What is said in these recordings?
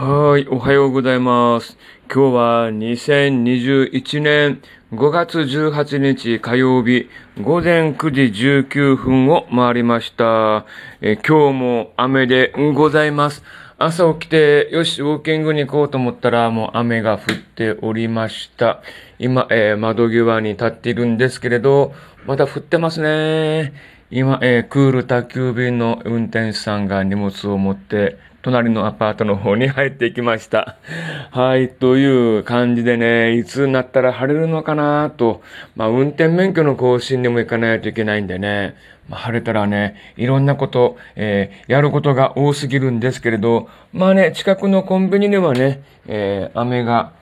はい、おはようございます。今日は2021年5月18日火曜日午前9時19分を回りました。え今日も雨でございます。朝起きて、よし、ウォーキングに行こうと思ったら、もう雨が降っておりました。今、えー窓際に立っているんですけれど、まだ降ってますね。今、えークール宅急便の運転手さんが荷物を持って、隣のアパートの方に入っていきました。はい、という感じでね、いつになったら晴れるのかなと、まあ、運転免許の更新にも行かないといけないんでね、まあ、晴れたらね、いろんなこと、えーやることが多すぎるんですけれど、まあね、近くのコンビニにはね、えー雨が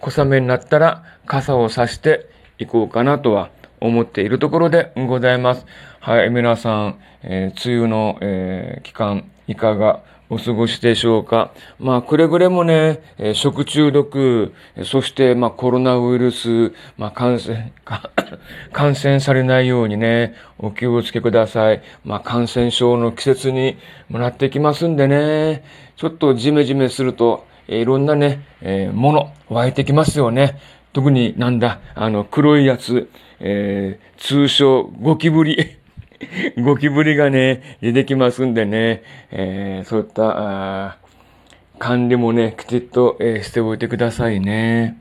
小雨になったら傘を差していこうかなとは思っているところでございます。はい、皆さん、えー梅雨の、えー期間、いかがお過ごしでしょうか？まあ、くれぐれもね、えー食中毒、そして、まあ、コロナウイルス、まあ、感染、感染されないようにね、お気をつけください。まあ、感染症の季節にもなってきますんでね、ちょっとジメジメすると、えーいろんなね、えーもの、湧いてきますよね。特になんだ、あの、黒いやつ、えー通称、ゴキブリ。ゴキブリがね、出てきますんでね、えーそういった、管理もね、きちっと、えーしておいてくださいね。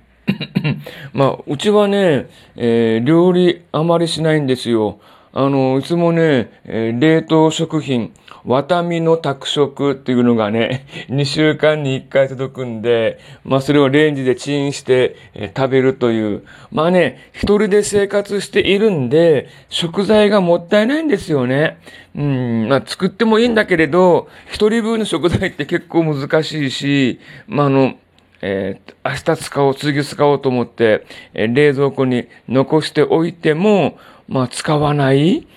まあ、うちはね、えー料理あまりしないんですよ。あの、いつもね、冷凍食品、ワタミの宅食っていうのがね、2週間に1回届くんで、まあそれをレンジでチンして、食べるという。まあね、一人で生活しているんで、食材がもったいないんですよね。うん、まあ作ってもいいんだけれど、一人分の食材って結構難しいし、まああの、えー明日使おう、次使おうと思って、えー冷蔵庫に残しておいても、まあ使わない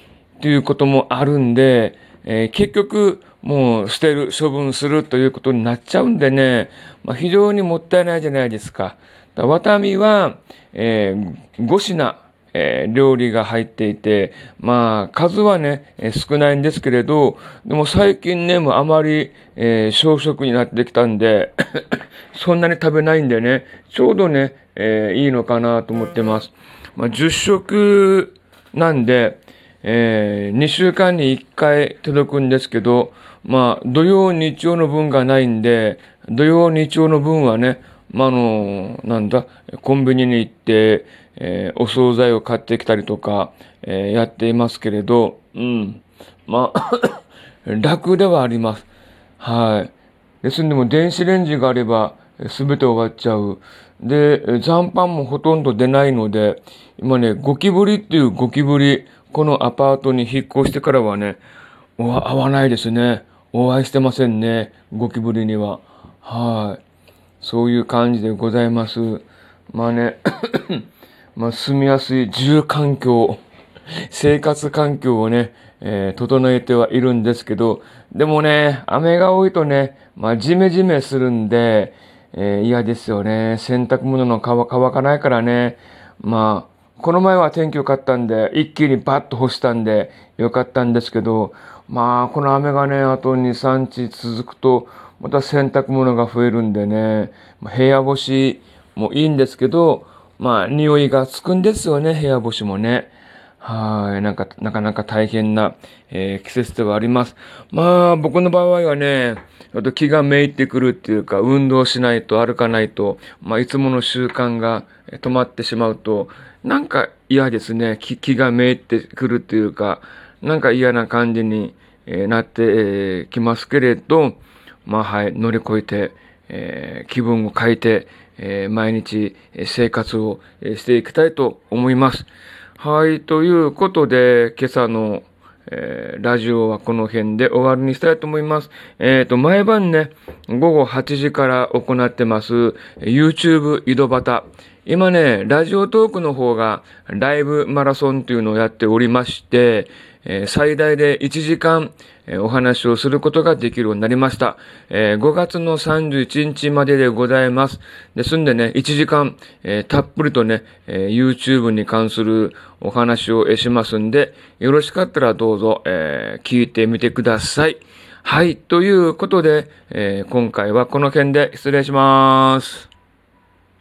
ということもあるんで、えー結局、もう捨てる、処分するということになっちゃうんでね、まあ非常にもったいないじゃないですか。だからワタミは、えー5品、えー料理が入っていて、まあ、数はね、え少ないんですけれど、でも最近ね、もうあまり、えー小食になってきたんで、そんなに食べないんでね、ちょうどね、えーいいのかなと思ってます。まあ、10食なんで、え2週間に1回届くんですけど、まあ、土曜、日曜の分がないんで、土曜、日曜の分はね、まあ、あの、なんだ、コンビニに行って、えーお惣菜を買ってきたりとか、えーやっていますけれど、うん。まあ、楽ではあります。はい。ですんでも電子レンジがあれば、すべて終わっちゃう。で、残飯もほとんど出ないので、今ね、ゴキブリっていうゴキブリ、このアパートに引っ越してからはね、お会わないですね。お会いしてませんね。ゴキブリには。はい。そういう感じでございます。まあね、まあ住みやすい住環境、生活環境をね、えー整えてはいるんですけど、でもね、雨が多いとね、まあジメジメするんで、えー嫌ですよね。洗濯物の乾乾かないからね。まあ、この前は天気良かったんで、一気にバッと干したんで、良かったんですけど、まあ、この雨がね、あと2、3日続くと、また洗濯物が増えるんでね、ま部屋干しもいいんですけど、まあ、匂いがつくんですよね、部屋干しもね。はい。なんか、なかなか大変な、えー季節ではあります。まあ、僕の場合はね、ちょっと気がめいてくるっていうか、運動しないと歩かないと、まあ、いつもの習慣が止まってしまうと、なんか嫌ですね。気気がめいてくるっていうか、なんか嫌な感じに、えなって、きますけれど、まあはい、乗り越えて、えー気分を変えて、えー毎日生活をしていきたいと思います。はい、ということで、今朝の、えーラジオはこの辺で終わりにしたいと思います。えっ、と、毎晩ね、午後8時から行ってます、YouTube 井戸端。今ね、ラジオトークの方がライブマラソンというのをやっておりまして、えー最大で1時間、えーお話をすることができるようになりました。えー5月の31日まででございます。ですんでね、1時間、えたっぷりとね、え YouTube に関するお話をしますんで、よろしかったらどうぞ、え聞いてみてください。はい。ということで、え今回はこの件で失礼します。